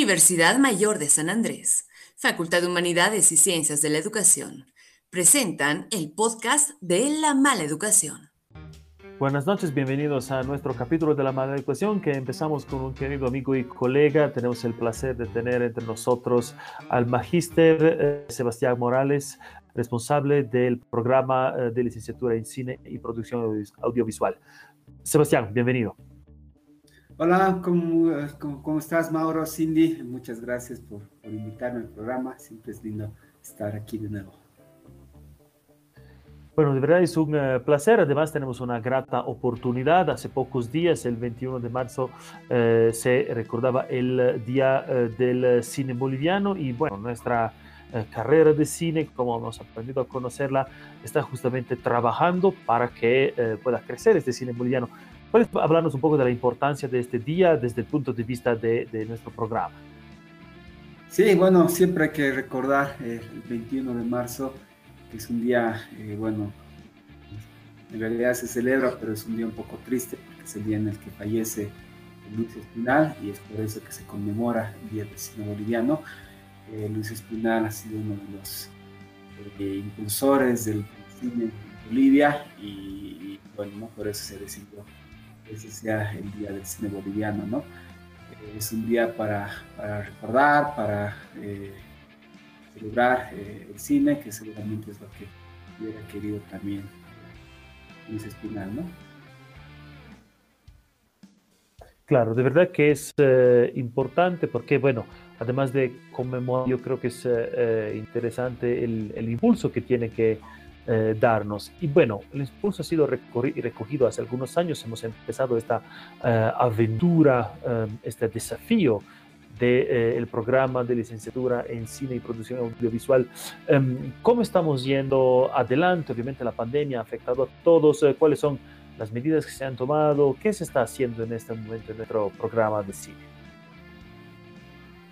Universidad Mayor de San Andrés, Facultad de Humanidades y Ciencias de la Educación, presentan el podcast de La Mala Educación. Buenas noches, bienvenidos a nuestro capítulo de La Mala Educación que empezamos con un querido amigo y colega. Tenemos el placer de tener entre nosotros al magíster eh, Sebastián Morales, responsable del programa eh, de licenciatura en cine y producción audiovisual. Sebastián, bienvenido. Hola, ¿cómo, cómo, estás, Mauro, Cindy? Muchas gracias por, por, invitarme al programa. Siempre es lindo estar aquí de nuevo. Bueno, de verdad es un uh, placer. Además, tenemos una grata oportunidad. Hace pocos días, el 21 de marzo, uh, se recordaba el Día uh, del Cine Boliviano y bueno, nuestra carrera de cine, como hemos aprendido a conocerla, está justamente trabajando para que pueda crecer este cine boliviano. ¿Puedes hablarnos un poco de la importancia de este día desde el punto de vista de, nuestro programa? Sí, bueno, siempre hay que recordar eh, el 21 de marzo, que es un día, eh, bueno, en realidad se celebra, pero es un día un poco triste, porque es el día en el que fallece Luis Espinal, y es por eso que se conmemora el Día del Cine Boliviano. Eh, Luis Espinal ha sido uno de los impulsores del cine en Bolivia, y, y bueno, por eso se decidió ese sea el Día del Cine Boliviano, ¿no? Eh, es un día para, recordar, para eh, celebrar eh, el cine, que seguramente es lo que hubiera querido también Luis Espinal, ¿no? Claro, de verdad que es importante porque, bueno, además de conmemorar, yo creo que es interesante el, el, impulso que tiene que eh, darnos. Y bueno, el impulso ha sido recogido hace algunos años, hemos empezado esta eh, aventura, eh, este desafío del programa de licenciatura en cine y producción audiovisual. Em, ¿Cómo estamos yendo adelante? Obviamente la pandemia ha afectado a todos. ¿Cuáles son las medidas que se han tomado? ¿Qué se está haciendo en este momento en nuestro programa de cine?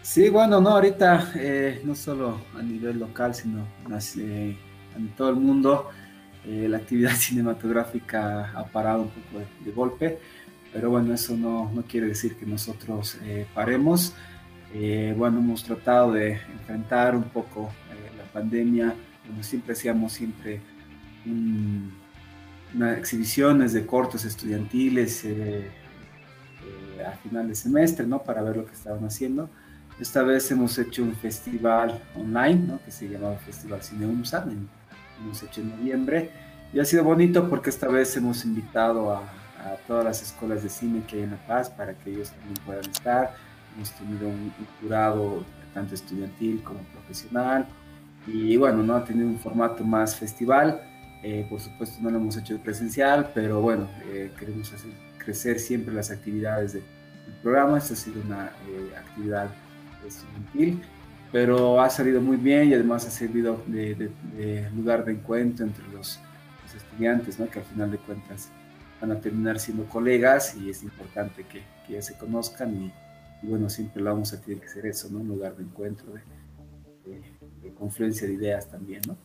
Sí, bueno, no, ahorita no solo a nivel local, sino más, en todo el mundo eh, la actividad cinematográfica ha parado un poco de, golpe, pero bueno, eso no, no, quiere decir que nosotros eh, paremos. Eh, bueno, hemos tratado de enfrentar un poco la pandemia, como siempre hacíamos siempre unas exhibiciones de cortos estudiantiles a final de semestre, ¿no? Para ver lo que estaban haciendo. Esta vez hemos hecho un festival online, ¿no? Que se llamaba Festival Cine UMSA, hemos hecho en noviembre. Y ha sido bonito porque esta vez hemos invitado a, todas las escuelas de cine que hay en La Paz para que ellos también puedan estar. Hemos tenido un, jurado tanto estudiantil como profesional. Y bueno, no ha tenido un formato más festival. Eh, por supuesto no lo hemos hecho presencial, pero bueno, eh, queremos hacer crecer siempre las actividades del programa. Esta ha sido una eh, actividad estudiantil pero ha salido muy bien y además ha servido de, lugar de encuentro entre los, estudiantes, ¿no? que al final de cuentas van a terminar siendo colegas y es importante que, que ya se conozcan y, bueno, siempre lo vamos a tener que ser eso, ¿no? un lugar de encuentro, de, de confluencia de ideas también. ¿no?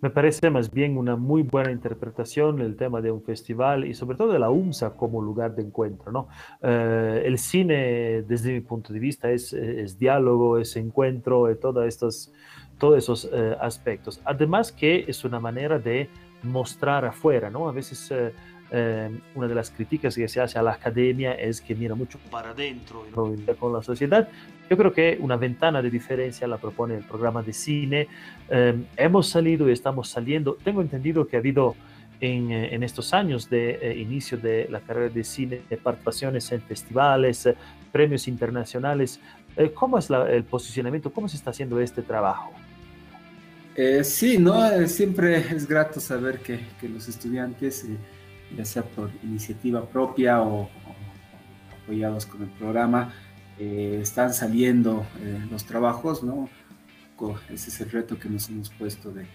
Me parece más bien una muy buena interpretación el tema de un festival y sobre todo de la UMSA como lugar de encuentro. ¿no? Eh, el cine, desde mi punto de vista, es, diálogo, es encuentro, todos estos, todos esos eh, aspectos. Además que es una manera de mostrar afuera, ¿no? A veces eh, eh, una de las críticas que se hace a la academia es que mira mucho para adentro y no con la sociedad. Yo creo que una ventana de diferencia la propone el programa de cine. Eh, hemos salido y estamos saliendo. Tengo entendido que ha habido en, eh, en estos años de inicio de la carrera de cine participaciones en festivales, premios internacionales. ¿Cómo es el posicionamiento? ¿Cómo se está haciendo este trabajo? sí, no, siempre es grato saber que, que los estudiantes ya sea por iniciativa propia o, apoyados con el programa, eh, están saliendo eh, los trabajos, ¿no? Ese es el reto que nos hemos puesto de,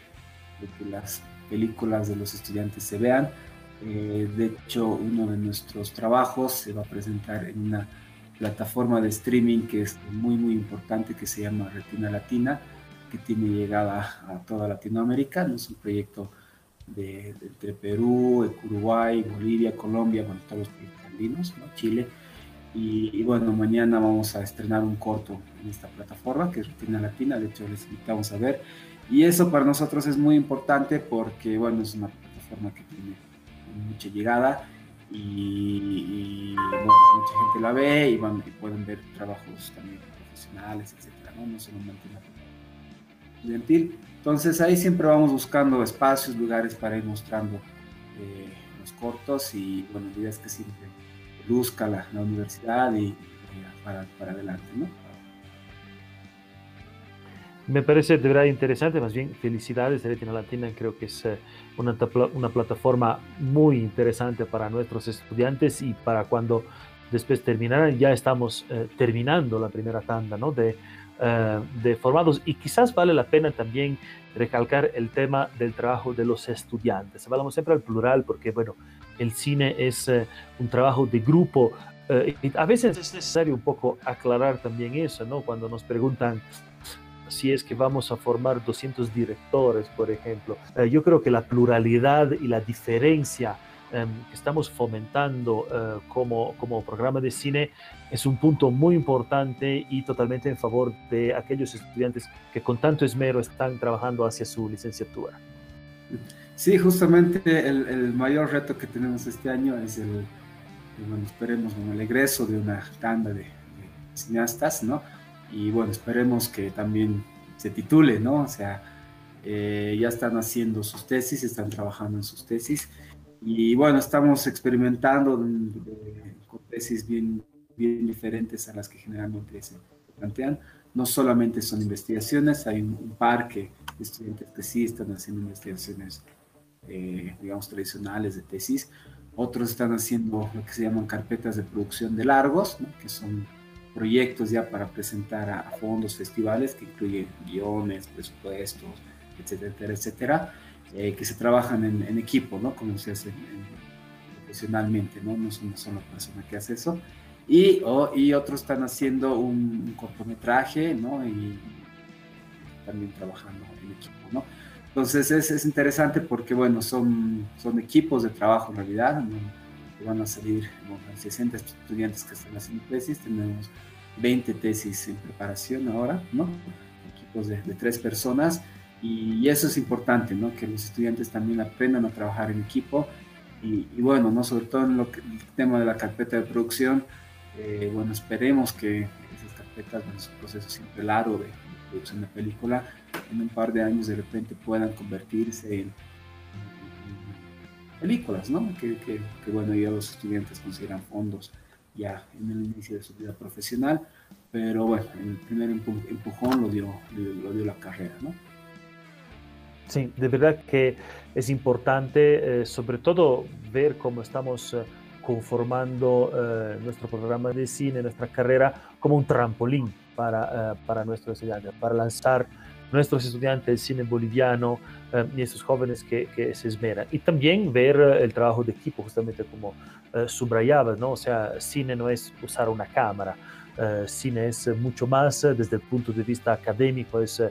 que las películas de los estudiantes se vean. Eh, de hecho, uno de nuestros trabajos se va a presentar en una plataforma de streaming que es muy, muy importante, que se llama Retina Latina, que tiene llegada a toda Latinoamérica. ¿no? Es un proyecto de, entre Perú, Uruguay, Bolivia, Colombia, bueno, todos los andinos, ¿no? Chile. Y, bueno, mañana vamos a estrenar un corto en esta plataforma que es Rutina Latina, de hecho les invitamos a ver. Y eso para nosotros es muy importante porque, bueno, es una plataforma que tiene mucha llegada y, bueno, mucha gente la ve y, van, y pueden ver trabajos también profesionales, etcétera, ¿no? No solo mantiene estudiantil. Entonces ahí siempre vamos buscando espacios, lugares para ir mostrando eh, los cortos y bueno, la idea es que siempre luzca la, la universidad y, eh, para, para, adelante, ¿no? Me parece de verdad interesante, más bien felicidades de Retina Latina, creo que es eh, una, una plataforma muy interesante para nuestros estudiantes y para cuando después terminaran, ya estamos eh, terminando la primera tanda ¿no? de, eh, de formados y quizás vale la pena también recalcar el tema del trabajo de los estudiantes. Hablamos siempre al plural porque, bueno, el cine es eh, un trabajo de grupo y a veces es necesario un poco aclarar también eso, ¿no? Cuando nos preguntan si es que vamos a formar 200 directores, por ejemplo. yo creo que la pluralidad y la diferencia que estamos fomentando eh, como, como programa de cine es un punto muy importante y totalmente en favor de aquellos estudiantes que con tanto esmero están trabajando hacia su licenciatura. Sí, justamente el, el mayor reto que tenemos este año es el, bueno, esperemos, el egreso de una tanda de, cineastas, ¿no? Y bueno, esperemos que también se titule, ¿no? O sea, eh, ya están haciendo sus tesis, están trabajando en sus tesis y bueno, estamos experimentando con tesis bien, bien diferentes a las que generalmente se plantean. No solamente son investigaciones, hay un, par de estudiantes que sí están haciendo investigaciones, eh, digamos, tradicionales de tesis. Otros están haciendo lo que se llaman carpetas de producción de largos, que son proyectos ya para presentar a, a fondos, festivales, que incluyen guiones, presupuestos, etcétera, etcétera eh, que se trabajan en, equipo, ¿no? Como se hace profesionalmente, ¿no? No es una sola persona que hace eso. Y, y otros están haciendo un, cortometraje, ¿no? Y también trabajando en equipo, ¿no? Entonces es, es interesante porque, bueno, son, son equipos de trabajo en realidad, ¿no? van a salir, bueno, 60 estudiantes que están haciendo tesis, tenemos 20 tesis en preparación ahora, ¿no? Equipos de, de tres personas y eso es importante, ¿no? Que los estudiantes también aprendan a trabajar en equipo y, bueno, ¿no? Sobre todo en lo que, el tema de la carpeta de producción, eh, bueno, esperemos que esas carpetas, en su proceso siempre largo de, producción de película, en un par de años de repente puedan convertirse en, películas, ¿no? Que, que, que, bueno, ya los estudiantes consideran fondos ya en el inicio de su vida profesional, pero bueno, el primer empujón lo dio, lo dio la carrera, ¿no? Sí, de verdad que es importante, eh, sobre todo, ver cómo estamos eh, conformando eh, nuestro programa de cine, nuestra carrera, como un trampolín para, para nuestros estudiantes, para lanzar nuestros estudiantes del cine boliviano y esos jóvenes que, que, se esmeran. Y también ver el trabajo de equipo, justamente como subrayabas, ¿no? O sea, cine no es usar una cámara, cine es mucho más desde el punto de vista académico, es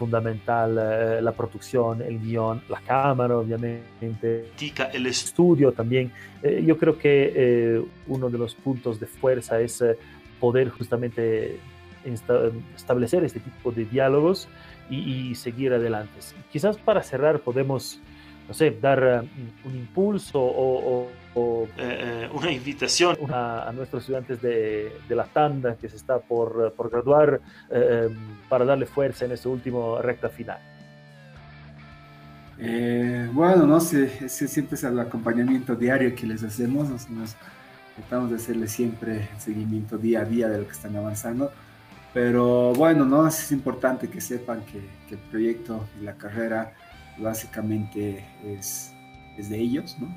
fundamental eh, la producción, el guion, la cámara, obviamente, el estudio también. Eh, yo creo que eh, uno de los puntos de fuerza es poder justamente establecer este tipo de diálogos y, seguir adelante. Quizás para cerrar podemos, no sé, dar un impulso o o eh, eh, una invitación a, nuestros estudiantes de, de, la tanda que se está por, por graduar eh, para darle fuerza en este último recta final? bueno, no sé, siempre es el acompañamiento diario que les hacemos, nos, tratamos de hacerle siempre seguimiento día a día de lo que están avanzando, pero bueno, no es importante que sepan que, que el proyecto y la carrera básicamente es, es de ellos, ¿no?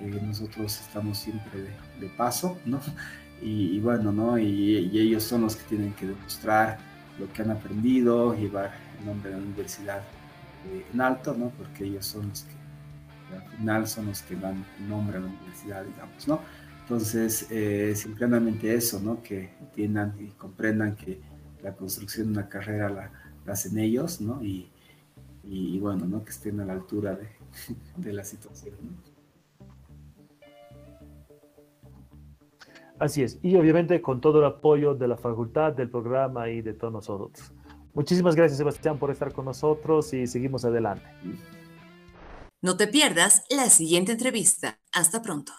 Eh, nosotros estamos siempre de, paso, ¿no? Y, bueno, ¿no? Y, ellos son los que tienen que demostrar lo que han aprendido, llevar el nombre de la universidad eh, en alto, ¿no? Porque ellos son los que al final son los que dan el nombre a la universidad, digamos, ¿no? Entonces, eh, simplemente eso, ¿no? Que entiendan y comprendan que la construcción de una carrera la, hacen ellos, ¿no? Y, y, bueno, ¿no? Que estén a la altura de, de la situación, ¿no? Así es, y obviamente con todo el apoyo de la facultad, del programa y de todos nosotros. Muchísimas gracias Sebastián por estar con nosotros y seguimos adelante. No te pierdas la siguiente entrevista. Hasta pronto.